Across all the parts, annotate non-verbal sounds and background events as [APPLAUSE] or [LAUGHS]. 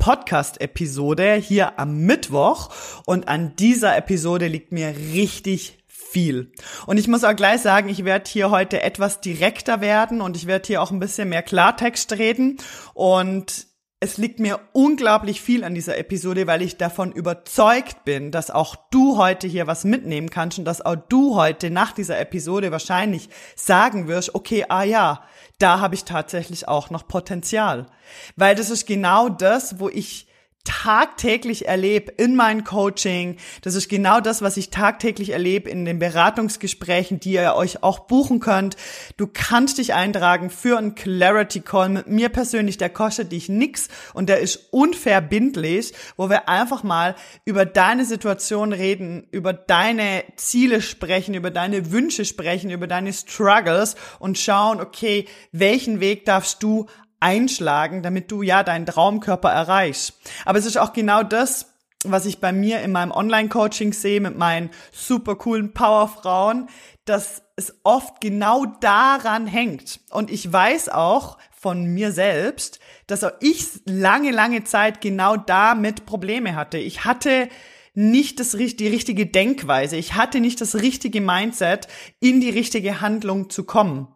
Podcast-Episode hier am Mittwoch. Und an dieser Episode liegt mir richtig viel. Und ich muss auch gleich sagen, ich werde hier heute etwas direkter werden und ich werde hier auch ein bisschen mehr Klartext reden. Und es liegt mir unglaublich viel an dieser Episode, weil ich davon überzeugt bin, dass auch du heute hier was mitnehmen kannst und dass auch du heute nach dieser Episode wahrscheinlich sagen wirst, okay, ah ja, da habe ich tatsächlich auch noch Potenzial. Weil das ist genau das, wo ich tagtäglich erlebe in meinem Coaching. Das ist genau das, was ich tagtäglich erlebe in den Beratungsgesprächen, die ihr euch auch buchen könnt. Du kannst dich eintragen für einen Clarity Call mit mir persönlich. Der kostet dich nix und der ist unverbindlich, wo wir einfach mal über deine Situation reden, über deine Ziele sprechen, über deine Wünsche sprechen, über deine Struggles und schauen, okay, welchen Weg darfst du einschlagen, damit du ja deinen Traumkörper erreichst. Aber es ist auch genau das, was ich bei mir in meinem Online-Coaching sehe mit meinen super coolen Powerfrauen, dass es oft genau daran hängt. Und ich weiß auch von mir selbst, dass auch ich lange, lange Zeit genau damit Probleme hatte. Ich hatte nicht das, die richtige Denkweise. Ich hatte nicht das richtige Mindset, in die richtige Handlung zu kommen.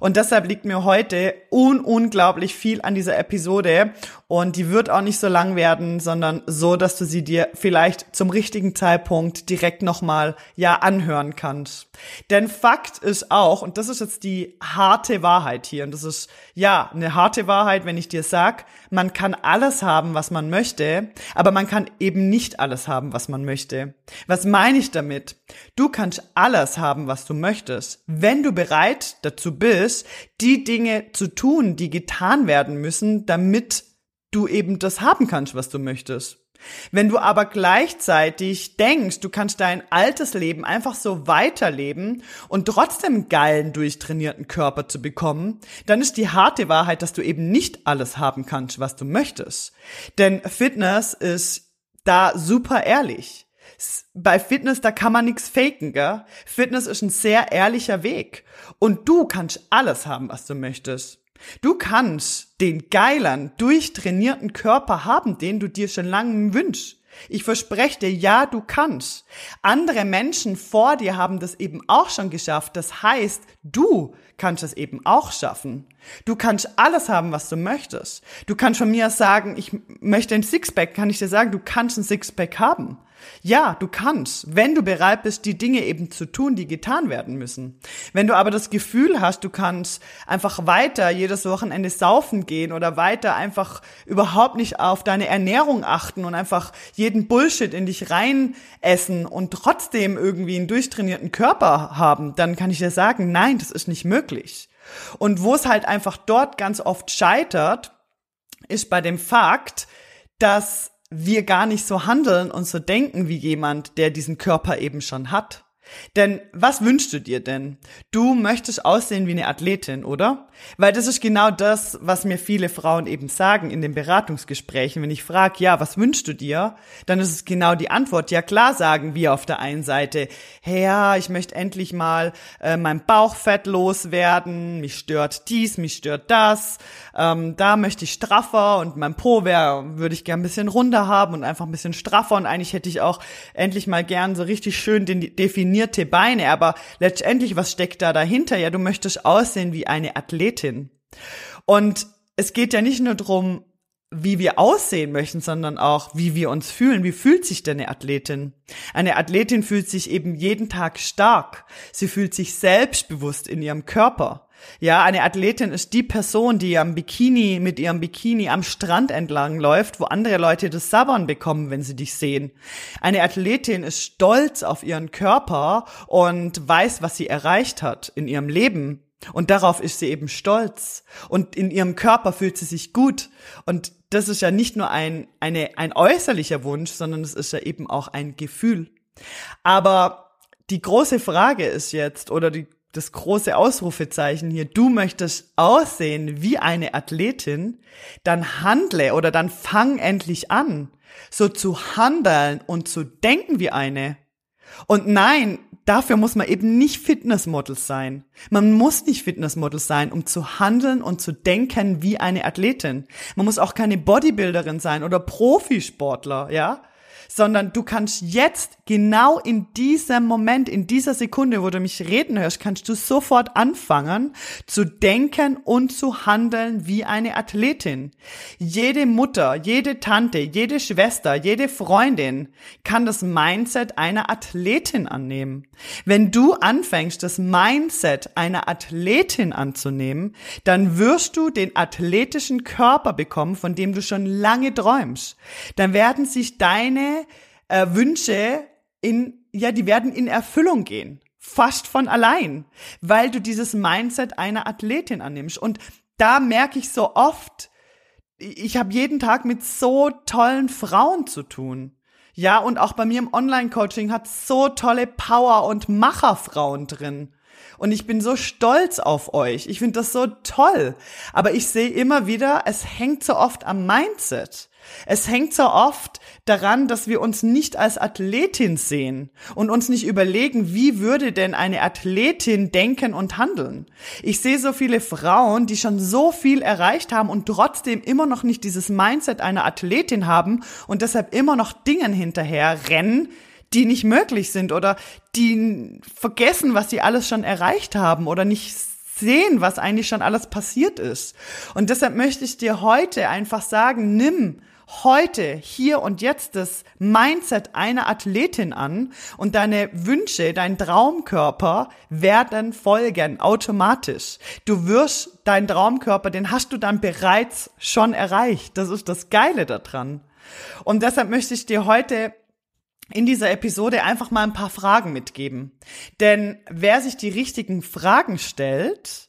Und deshalb liegt mir heute un unglaublich viel an dieser Episode und die wird auch nicht so lang werden, sondern so, dass du sie dir vielleicht zum richtigen Zeitpunkt direkt nochmal ja anhören kannst. Denn Fakt ist auch, und das ist jetzt die harte Wahrheit hier, und das ist ja eine harte Wahrheit, wenn ich dir sag, man kann alles haben, was man möchte, aber man kann eben nicht alles haben, was man möchte. Was meine ich damit? Du kannst alles haben, was du möchtest, wenn du bereit dazu bist, die Dinge zu tun, die getan werden müssen, damit du eben das haben kannst, was du möchtest. Wenn du aber gleichzeitig denkst, du kannst dein altes Leben einfach so weiterleben und trotzdem geilen, durchtrainierten Körper zu bekommen, dann ist die harte Wahrheit, dass du eben nicht alles haben kannst, was du möchtest. Denn Fitness ist da super ehrlich bei Fitness, da kann man nichts faken, gell? Fitness ist ein sehr ehrlicher Weg. Und du kannst alles haben, was du möchtest. Du kannst den geilen, durchtrainierten Körper haben, den du dir schon lange wünschst. Ich verspreche dir, ja, du kannst. Andere Menschen vor dir haben das eben auch schon geschafft. Das heißt, du kannst es eben auch schaffen. Du kannst alles haben, was du möchtest. Du kannst von mir sagen, ich möchte ein Sixpack, kann ich dir sagen, du kannst ein Sixpack haben. Ja, du kannst, wenn du bereit bist, die Dinge eben zu tun, die getan werden müssen. Wenn du aber das Gefühl hast, du kannst einfach weiter jedes Wochenende saufen gehen oder weiter einfach überhaupt nicht auf deine Ernährung achten und einfach jeden Bullshit in dich rein essen und trotzdem irgendwie einen durchtrainierten Körper haben, dann kann ich dir sagen, nein, das ist nicht möglich. Und wo es halt einfach dort ganz oft scheitert, ist bei dem Fakt, dass wir gar nicht so handeln und so denken wie jemand, der diesen Körper eben schon hat. Denn was wünschst du dir denn? Du möchtest aussehen wie eine Athletin, oder? Weil das ist genau das, was mir viele Frauen eben sagen in den Beratungsgesprächen. Wenn ich frage, ja, was wünschst du dir? Dann ist es genau die Antwort. Ja, klar sagen wir auf der einen Seite, hey, ja, ich möchte endlich mal äh, mein Bauchfett loswerden, mich stört dies, mich stört das, ähm, da möchte ich straffer und mein Po wäre, würde ich gern ein bisschen runder haben und einfach ein bisschen straffer und eigentlich hätte ich auch endlich mal gern so richtig schön definiert trainierte Beine, aber letztendlich, was steckt da dahinter? Ja, du möchtest aussehen wie eine Athletin. Und es geht ja nicht nur drum, wie wir aussehen möchten, sondern auch, wie wir uns fühlen. Wie fühlt sich denn eine Athletin? Eine Athletin fühlt sich eben jeden Tag stark. Sie fühlt sich selbstbewusst in ihrem Körper. Ja, eine Athletin ist die Person, die am Bikini, mit ihrem Bikini am Strand entlang läuft, wo andere Leute das Sabbern bekommen, wenn sie dich sehen. Eine Athletin ist stolz auf ihren Körper und weiß, was sie erreicht hat in ihrem Leben. Und darauf ist sie eben stolz. Und in ihrem Körper fühlt sie sich gut. Und das ist ja nicht nur ein, eine, ein äußerlicher Wunsch, sondern es ist ja eben auch ein Gefühl. Aber die große Frage ist jetzt, oder die, das große Ausrufezeichen hier, du möchtest aussehen wie eine Athletin, dann handle oder dann fang endlich an, so zu handeln und zu denken wie eine. Und nein, dafür muss man eben nicht Fitnessmodel sein. Man muss nicht Fitnessmodel sein, um zu handeln und zu denken wie eine Athletin. Man muss auch keine Bodybuilderin sein oder Profisportler, ja? sondern du kannst jetzt genau in diesem Moment, in dieser Sekunde, wo du mich reden hörst, kannst du sofort anfangen zu denken und zu handeln wie eine Athletin. Jede Mutter, jede Tante, jede Schwester, jede Freundin kann das Mindset einer Athletin annehmen. Wenn du anfängst, das Mindset einer Athletin anzunehmen, dann wirst du den athletischen Körper bekommen, von dem du schon lange träumst. Dann werden sich deine äh, Wünsche in, ja, die werden in Erfüllung gehen. Fast von allein, weil du dieses Mindset einer Athletin annimmst. Und da merke ich so oft, ich habe jeden Tag mit so tollen Frauen zu tun. Ja, und auch bei mir im Online-Coaching hat so tolle Power- und Macherfrauen drin. Und ich bin so stolz auf euch. Ich finde das so toll. Aber ich sehe immer wieder, es hängt so oft am Mindset. Es hängt so oft daran, dass wir uns nicht als Athletin sehen und uns nicht überlegen, wie würde denn eine Athletin denken und handeln. Ich sehe so viele Frauen, die schon so viel erreicht haben und trotzdem immer noch nicht dieses Mindset einer Athletin haben und deshalb immer noch Dingen hinterher rennen, die nicht möglich sind oder die vergessen, was sie alles schon erreicht haben oder nicht sehen, was eigentlich schon alles passiert ist. Und deshalb möchte ich dir heute einfach sagen, nimm heute, hier und jetzt das Mindset einer Athletin an und deine Wünsche, dein Traumkörper werden folgen automatisch. Du wirst deinen Traumkörper, den hast du dann bereits schon erreicht. Das ist das Geile daran. Und deshalb möchte ich dir heute in dieser Episode einfach mal ein paar Fragen mitgeben. Denn wer sich die richtigen Fragen stellt,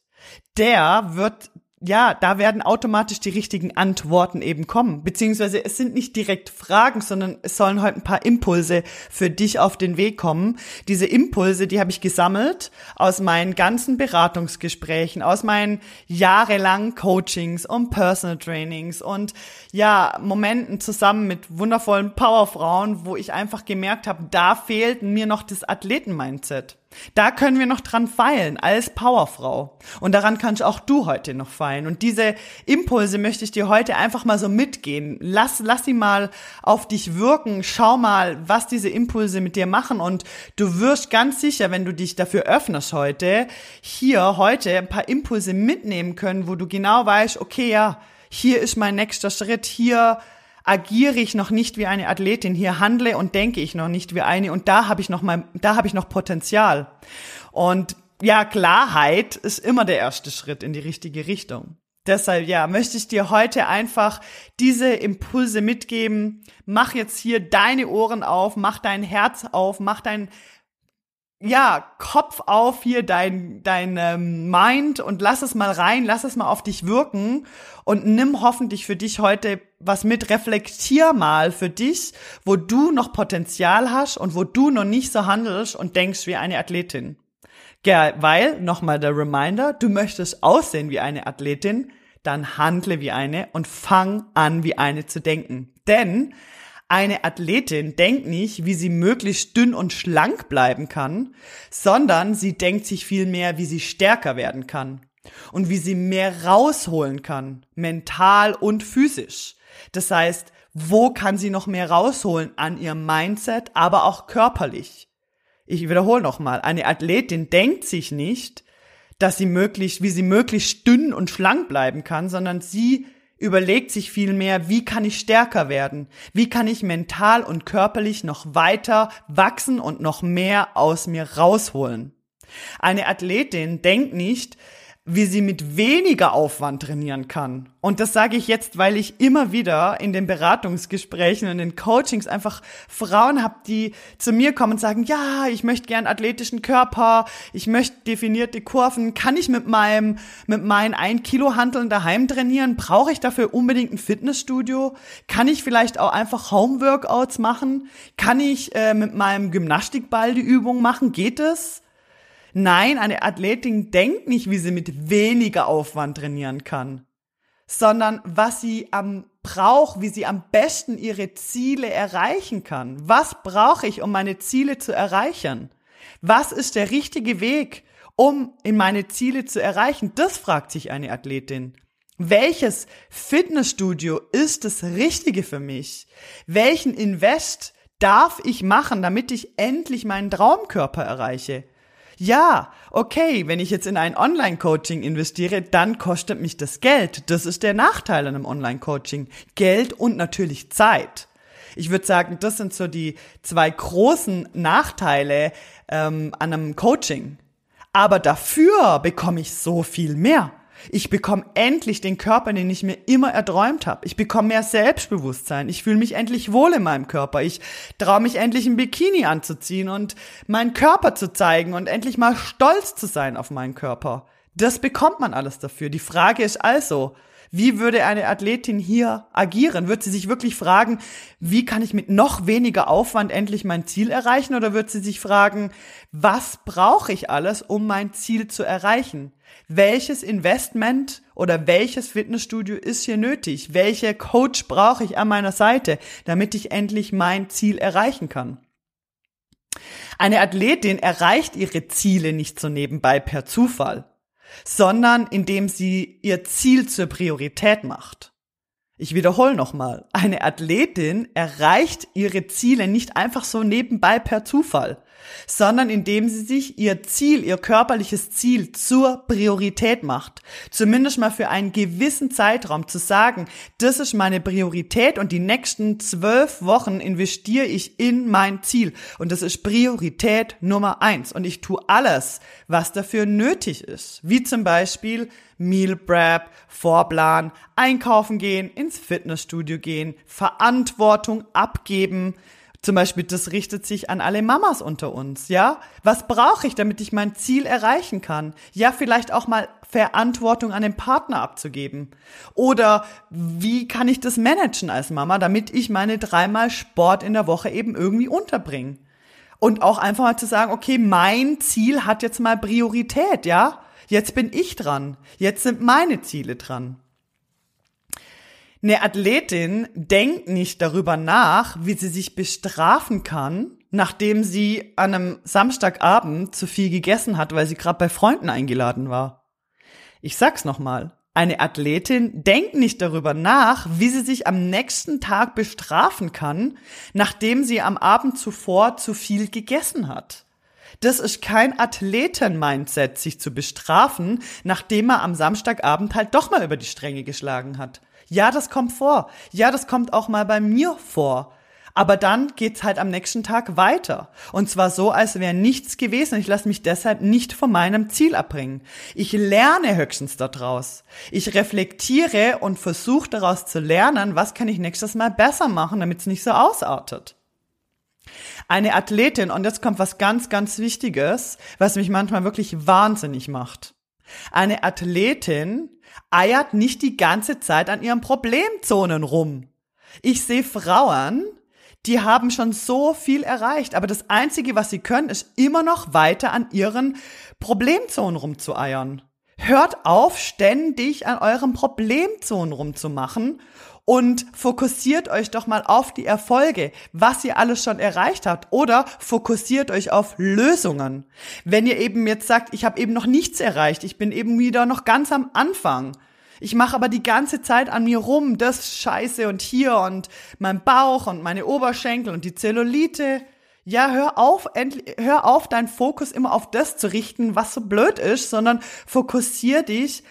der wird ja, da werden automatisch die richtigen Antworten eben kommen. Beziehungsweise es sind nicht direkt Fragen, sondern es sollen heute ein paar Impulse für dich auf den Weg kommen. Diese Impulse, die habe ich gesammelt aus meinen ganzen Beratungsgesprächen, aus meinen jahrelangen Coachings und Personal Trainings und ja, Momenten zusammen mit wundervollen Powerfrauen, wo ich einfach gemerkt habe, da fehlt mir noch das Athleten-Mindset. Da können wir noch dran feilen als Powerfrau. Und daran kannst auch du heute noch feilen. Und diese Impulse möchte ich dir heute einfach mal so mitgehen. Lass, lass sie mal auf dich wirken. Schau mal, was diese Impulse mit dir machen. Und du wirst ganz sicher, wenn du dich dafür öffnest heute, hier heute ein paar Impulse mitnehmen können, wo du genau weißt, okay, ja, hier ist mein nächster Schritt. Hier agiere ich noch nicht wie eine Athletin, hier handle und denke ich noch nicht wie eine und da habe ich noch mal, da habe ich noch Potenzial. Und ja, Klarheit ist immer der erste Schritt in die richtige Richtung. Deshalb, ja, möchte ich dir heute einfach diese Impulse mitgeben. Mach jetzt hier deine Ohren auf, mach dein Herz auf, mach dein ja, Kopf auf hier dein, dein ähm, Mind und lass es mal rein, lass es mal auf dich wirken und nimm hoffentlich für dich heute was mit, reflektier mal für dich, wo du noch Potenzial hast und wo du noch nicht so handelst und denkst wie eine Athletin. Ja, weil, nochmal der Reminder, du möchtest aussehen wie eine Athletin, dann handle wie eine und fang an wie eine zu denken. Denn eine Athletin denkt nicht, wie sie möglichst dünn und schlank bleiben kann, sondern sie denkt sich vielmehr, wie sie stärker werden kann und wie sie mehr rausholen kann, mental und physisch. Das heißt, wo kann sie noch mehr rausholen an ihrem Mindset, aber auch körperlich? Ich wiederhole nochmal, eine Athletin denkt sich nicht, dass sie möglichst, wie sie möglichst dünn und schlank bleiben kann, sondern sie überlegt sich vielmehr, wie kann ich stärker werden? Wie kann ich mental und körperlich noch weiter wachsen und noch mehr aus mir rausholen? Eine Athletin denkt nicht, wie sie mit weniger Aufwand trainieren kann. Und das sage ich jetzt, weil ich immer wieder in den Beratungsgesprächen und in Coachings einfach Frauen habe, die zu mir kommen und sagen, ja, ich möchte gern athletischen Körper, ich möchte definierte Kurven, kann ich mit meinem, mit meinen ein Kilo Hanteln daheim trainieren? Brauche ich dafür unbedingt ein Fitnessstudio? Kann ich vielleicht auch einfach Homeworkouts machen? Kann ich äh, mit meinem Gymnastikball die Übung machen? Geht es? Nein, eine Athletin denkt nicht, wie sie mit weniger Aufwand trainieren kann, sondern was sie am braucht, wie sie am besten ihre Ziele erreichen kann. Was brauche ich, um meine Ziele zu erreichen? Was ist der richtige Weg, um in meine Ziele zu erreichen? Das fragt sich eine Athletin. Welches Fitnessstudio ist das Richtige für mich? Welchen Invest darf ich machen, damit ich endlich meinen Traumkörper erreiche? Ja, okay, wenn ich jetzt in ein Online-Coaching investiere, dann kostet mich das Geld. Das ist der Nachteil an einem Online-Coaching. Geld und natürlich Zeit. Ich würde sagen, das sind so die zwei großen Nachteile ähm, an einem Coaching. Aber dafür bekomme ich so viel mehr. Ich bekomme endlich den Körper, den ich mir immer erträumt habe. Ich bekomme mehr Selbstbewusstsein. Ich fühle mich endlich wohl in meinem Körper. Ich traue mich endlich ein Bikini anzuziehen und meinen Körper zu zeigen und endlich mal stolz zu sein auf meinen Körper. Das bekommt man alles dafür. Die Frage ist also, wie würde eine Athletin hier agieren? Wird sie sich wirklich fragen, wie kann ich mit noch weniger Aufwand endlich mein Ziel erreichen? Oder wird sie sich fragen, was brauche ich alles, um mein Ziel zu erreichen? Welches Investment oder welches Fitnessstudio ist hier nötig? Welche Coach brauche ich an meiner Seite, damit ich endlich mein Ziel erreichen kann? Eine Athletin erreicht ihre Ziele nicht so nebenbei per Zufall sondern indem sie ihr Ziel zur Priorität macht. Ich wiederhole nochmal, eine Athletin erreicht ihre Ziele nicht einfach so nebenbei per Zufall, sondern indem sie sich ihr Ziel, ihr körperliches Ziel zur Priorität macht. Zumindest mal für einen gewissen Zeitraum zu sagen, das ist meine Priorität und die nächsten zwölf Wochen investiere ich in mein Ziel. Und das ist Priorität Nummer eins. Und ich tue alles, was dafür nötig ist. Wie zum Beispiel Meal Prep, Vorplan, einkaufen gehen, ins Fitnessstudio gehen, Verantwortung abgeben, zum Beispiel, das richtet sich an alle Mamas unter uns, ja? Was brauche ich, damit ich mein Ziel erreichen kann? Ja, vielleicht auch mal Verantwortung an den Partner abzugeben. Oder wie kann ich das managen als Mama, damit ich meine dreimal Sport in der Woche eben irgendwie unterbringe? Und auch einfach mal zu sagen, okay, mein Ziel hat jetzt mal Priorität, ja? Jetzt bin ich dran. Jetzt sind meine Ziele dran. Eine Athletin denkt nicht darüber nach, wie sie sich bestrafen kann, nachdem sie an einem Samstagabend zu viel gegessen hat, weil sie gerade bei Freunden eingeladen war. Ich sag's nochmal. Eine Athletin denkt nicht darüber nach, wie sie sich am nächsten Tag bestrafen kann, nachdem sie am Abend zuvor zu viel gegessen hat. Das ist kein Athleten-Mindset, sich zu bestrafen, nachdem er am Samstagabend halt doch mal über die Stränge geschlagen hat. Ja, das kommt vor. Ja, das kommt auch mal bei mir vor. Aber dann geht's halt am nächsten Tag weiter. Und zwar so, als wäre nichts gewesen. Ich lasse mich deshalb nicht von meinem Ziel abbringen. Ich lerne höchstens daraus. Ich reflektiere und versuche daraus zu lernen, was kann ich nächstes Mal besser machen, damit es nicht so ausartet. Eine Athletin, und jetzt kommt was ganz, ganz Wichtiges, was mich manchmal wirklich wahnsinnig macht. Eine Athletin eiert nicht die ganze Zeit an ihren Problemzonen rum. Ich sehe Frauen, die haben schon so viel erreicht, aber das Einzige, was sie können, ist immer noch weiter an ihren Problemzonen rumzueiern. Hört auf, ständig an euren Problemzonen rumzumachen und fokussiert euch doch mal auf die Erfolge, was ihr alles schon erreicht habt oder fokussiert euch auf Lösungen. Wenn ihr eben jetzt sagt, ich habe eben noch nichts erreicht, ich bin eben wieder noch ganz am Anfang. Ich mache aber die ganze Zeit an mir rum, das Scheiße und hier und mein Bauch und meine Oberschenkel und die Zellulite. Ja, hör auf, hör auf, deinen Fokus immer auf das zu richten, was so blöd ist, sondern fokussier dich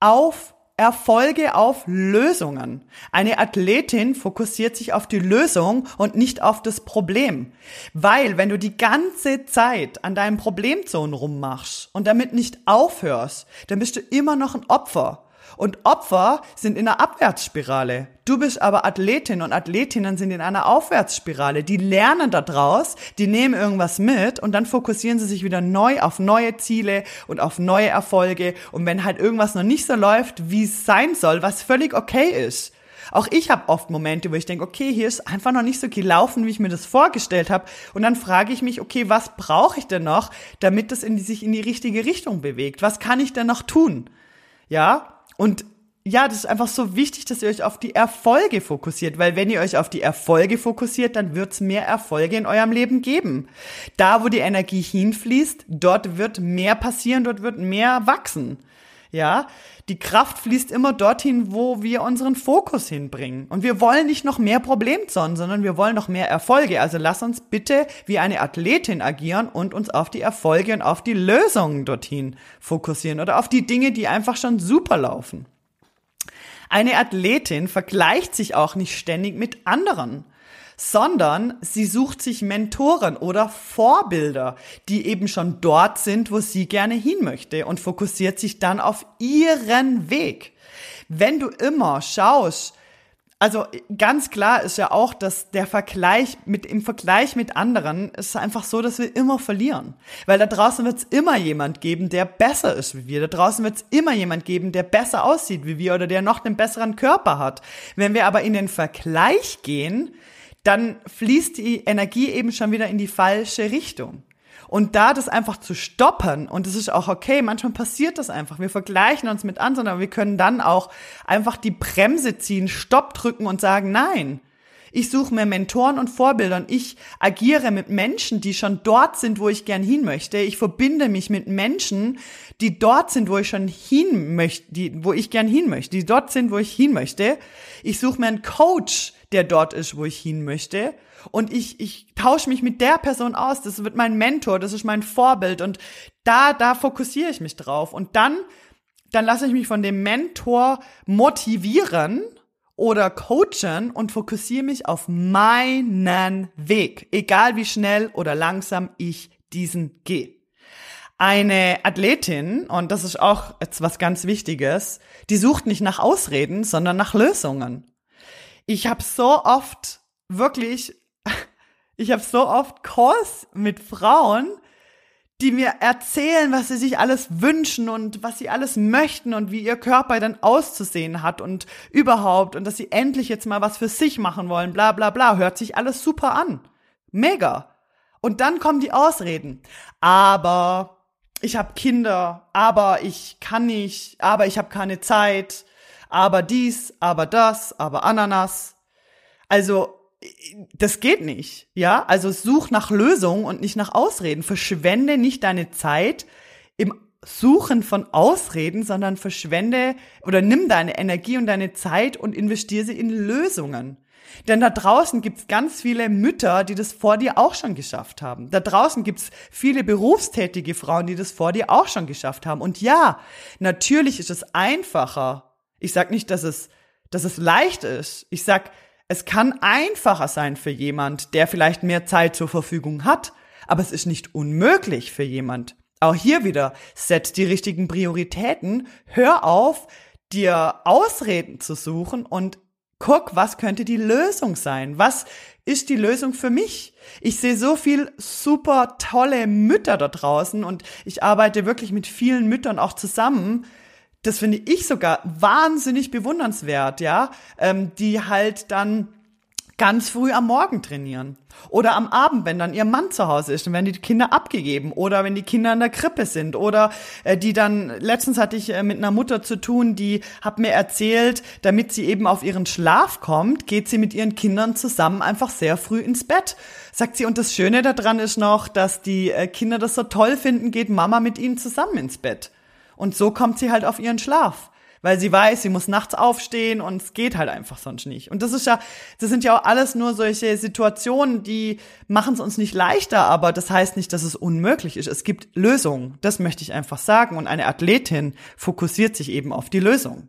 auf Erfolge auf Lösungen. Eine Athletin fokussiert sich auf die Lösung und nicht auf das Problem. Weil wenn du die ganze Zeit an deinem Problemzone rummachst und damit nicht aufhörst, dann bist du immer noch ein Opfer. Und Opfer sind in einer Abwärtsspirale. Du bist aber Athletin und Athletinnen sind in einer Aufwärtsspirale. Die lernen da draus, die nehmen irgendwas mit und dann fokussieren sie sich wieder neu auf neue Ziele und auf neue Erfolge. Und wenn halt irgendwas noch nicht so läuft, wie es sein soll, was völlig okay ist, auch ich habe oft Momente, wo ich denke, okay, hier ist einfach noch nicht so gelaufen, wie ich mir das vorgestellt habe. Und dann frage ich mich, okay, was brauche ich denn noch, damit das in die, sich in die richtige Richtung bewegt? Was kann ich denn noch tun? Ja, und ja, das ist einfach so wichtig, dass ihr euch auf die Erfolge fokussiert, weil wenn ihr euch auf die Erfolge fokussiert, dann wird's mehr Erfolge in eurem Leben geben. Da, wo die Energie hinfließt, dort wird mehr passieren, dort wird mehr wachsen. Ja, die Kraft fließt immer dorthin, wo wir unseren Fokus hinbringen. Und wir wollen nicht noch mehr Problemzonen, sondern wir wollen noch mehr Erfolge. Also lass uns bitte wie eine Athletin agieren und uns auf die Erfolge und auf die Lösungen dorthin fokussieren oder auf die Dinge, die einfach schon super laufen. Eine Athletin vergleicht sich auch nicht ständig mit anderen sondern sie sucht sich Mentoren oder Vorbilder, die eben schon dort sind, wo sie gerne hin möchte und fokussiert sich dann auf ihren Weg. Wenn du immer schaust, also ganz klar ist ja auch, dass der Vergleich mit im Vergleich mit anderen ist einfach so, dass wir immer verlieren, weil da draußen wird es immer jemand geben, der besser ist wie wir. Da draußen wird es immer jemand geben, der besser aussieht wie wir oder der noch den besseren Körper hat. Wenn wir aber in den Vergleich gehen, dann fließt die Energie eben schon wieder in die falsche Richtung. Und da das einfach zu stoppen, und es ist auch okay, manchmal passiert das einfach. Wir vergleichen uns mit anderen, aber wir können dann auch einfach die Bremse ziehen, Stopp drücken und sagen, nein, ich suche mir Mentoren und Vorbilder und ich agiere mit Menschen, die schon dort sind, wo ich gern hin möchte. Ich verbinde mich mit Menschen, die dort sind, wo ich schon hin möchte, die, wo ich gern hin möchte, die dort sind, wo ich hin möchte. Ich suche mir einen Coach, der dort ist, wo ich hin möchte. Und ich, ich tausche mich mit der Person aus. Das wird mein Mentor, das ist mein Vorbild. Und da, da fokussiere ich mich drauf. Und dann, dann lasse ich mich von dem Mentor motivieren oder coachen und fokussiere mich auf meinen Weg, egal wie schnell oder langsam ich diesen gehe. Eine Athletin, und das ist auch jetzt was ganz Wichtiges, die sucht nicht nach Ausreden, sondern nach Lösungen. Ich habe so oft wirklich, [LAUGHS] ich habe so oft Calls mit Frauen, die mir erzählen, was sie sich alles wünschen und was sie alles möchten und wie ihr Körper dann auszusehen hat und überhaupt und dass sie endlich jetzt mal was für sich machen wollen, bla bla bla, hört sich alles super an. Mega. Und dann kommen die Ausreden. Aber ich habe Kinder, aber ich kann nicht, aber ich habe keine Zeit, aber dies, aber das, aber Ananas. Also das geht nicht, ja? Also such nach Lösungen und nicht nach Ausreden. Verschwende nicht deine Zeit im Suchen von Ausreden, sondern verschwende oder nimm deine Energie und deine Zeit und investiere sie in Lösungen. Denn da draußen gibt's ganz viele Mütter, die das vor dir auch schon geschafft haben. Da draußen gibt's viele berufstätige Frauen, die das vor dir auch schon geschafft haben. Und ja, natürlich ist es einfacher. Ich sag nicht, dass es, dass es leicht ist. Ich sag, es kann einfacher sein für jemand, der vielleicht mehr Zeit zur Verfügung hat, aber es ist nicht unmöglich für jemand. Auch hier wieder, setz die richtigen Prioritäten, hör auf, dir Ausreden zu suchen und guck, was könnte die Lösung sein? Was ist die Lösung für mich? Ich sehe so viel super tolle Mütter da draußen und ich arbeite wirklich mit vielen Müttern auch zusammen, das finde ich sogar wahnsinnig bewundernswert, ja, ähm, die halt dann ganz früh am Morgen trainieren. Oder am Abend, wenn dann ihr Mann zu Hause ist und werden die Kinder abgegeben. Oder wenn die Kinder in der Krippe sind. Oder äh, die dann, letztens hatte ich äh, mit einer Mutter zu tun, die hat mir erzählt, damit sie eben auf ihren Schlaf kommt, geht sie mit ihren Kindern zusammen einfach sehr früh ins Bett. Sagt sie, und das Schöne daran ist noch, dass die äh, Kinder das so toll finden, geht Mama mit ihnen zusammen ins Bett. Und so kommt sie halt auf ihren Schlaf. Weil sie weiß, sie muss nachts aufstehen und es geht halt einfach sonst nicht. Und das ist ja, das sind ja auch alles nur solche Situationen, die machen es uns nicht leichter, aber das heißt nicht, dass es unmöglich ist. Es gibt Lösungen. Das möchte ich einfach sagen. Und eine Athletin fokussiert sich eben auf die Lösung.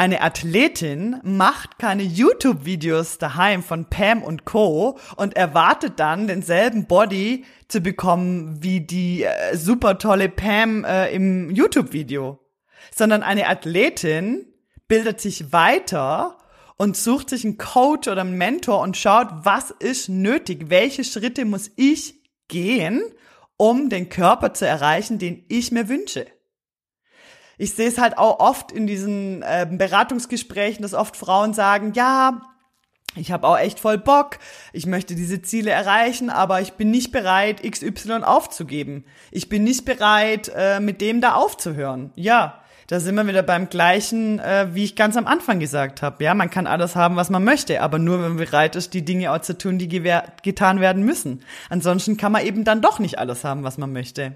Eine Athletin macht keine YouTube-Videos daheim von Pam und Co. und erwartet dann denselben Body zu bekommen wie die äh, super tolle Pam äh, im YouTube-Video. Sondern eine Athletin bildet sich weiter und sucht sich einen Coach oder einen Mentor und schaut, was ist nötig, welche Schritte muss ich gehen, um den Körper zu erreichen, den ich mir wünsche ich sehe es halt auch oft in diesen äh, Beratungsgesprächen, dass oft Frauen sagen, ja, ich habe auch echt voll Bock, ich möchte diese Ziele erreichen, aber ich bin nicht bereit, XY aufzugeben. Ich bin nicht bereit, äh, mit dem da aufzuhören. Ja, da sind wir wieder beim gleichen, äh, wie ich ganz am Anfang gesagt habe. Ja, man kann alles haben, was man möchte, aber nur wenn man bereit ist, die Dinge auch zu tun, die getan werden müssen. Ansonsten kann man eben dann doch nicht alles haben, was man möchte.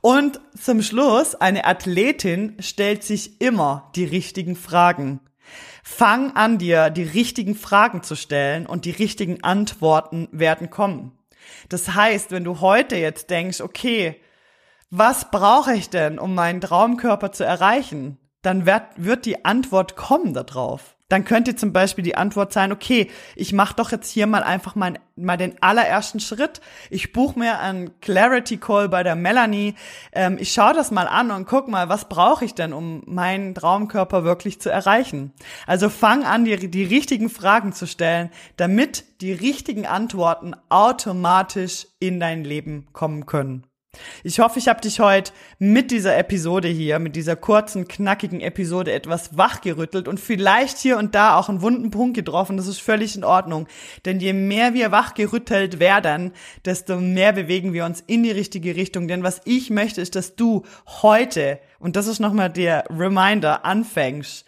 Und zum Schluss, eine Athletin stellt sich immer die richtigen Fragen. Fang an dir, die richtigen Fragen zu stellen und die richtigen Antworten werden kommen. Das heißt, wenn du heute jetzt denkst, okay, was brauche ich denn, um meinen Traumkörper zu erreichen? Dann wird, wird die Antwort kommen darauf dann könnte zum Beispiel die Antwort sein, okay, ich mache doch jetzt hier mal einfach mal, mal den allerersten Schritt. Ich buche mir einen Clarity Call bei der Melanie. Ähm, ich schaue das mal an und guck mal, was brauche ich denn, um meinen Traumkörper wirklich zu erreichen. Also fang an, die, die richtigen Fragen zu stellen, damit die richtigen Antworten automatisch in dein Leben kommen können. Ich hoffe, ich habe dich heute mit dieser Episode hier, mit dieser kurzen, knackigen Episode etwas wachgerüttelt und vielleicht hier und da auch einen wunden Punkt getroffen. Das ist völlig in Ordnung. Denn je mehr wir wachgerüttelt werden, desto mehr bewegen wir uns in die richtige Richtung. Denn was ich möchte, ist, dass du heute, und das ist nochmal der Reminder, anfängst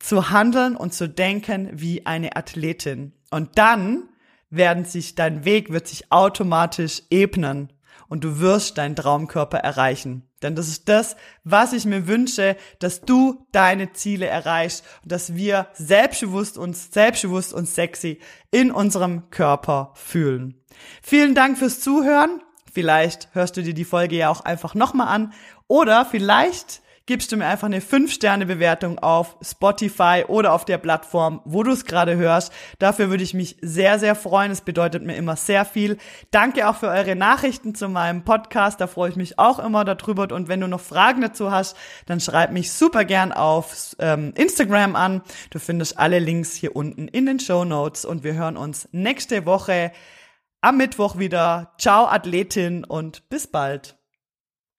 zu handeln und zu denken wie eine Athletin. Und dann werden sich, dein Weg wird sich automatisch ebnen und du wirst deinen Traumkörper erreichen. Denn das ist das, was ich mir wünsche, dass du deine Ziele erreichst und dass wir selbstbewusst uns, selbstbewusst und sexy in unserem Körper fühlen. Vielen Dank fürs Zuhören. Vielleicht hörst du dir die Folge ja auch einfach nochmal an oder vielleicht gibst du mir einfach eine 5-Sterne-Bewertung auf Spotify oder auf der Plattform, wo du es gerade hörst. Dafür würde ich mich sehr, sehr freuen. Es bedeutet mir immer sehr viel. Danke auch für eure Nachrichten zu meinem Podcast. Da freue ich mich auch immer darüber. Und wenn du noch Fragen dazu hast, dann schreib mich super gern auf ähm, Instagram an. Du findest alle Links hier unten in den Show Notes und wir hören uns nächste Woche am Mittwoch wieder. Ciao Athletin und bis bald.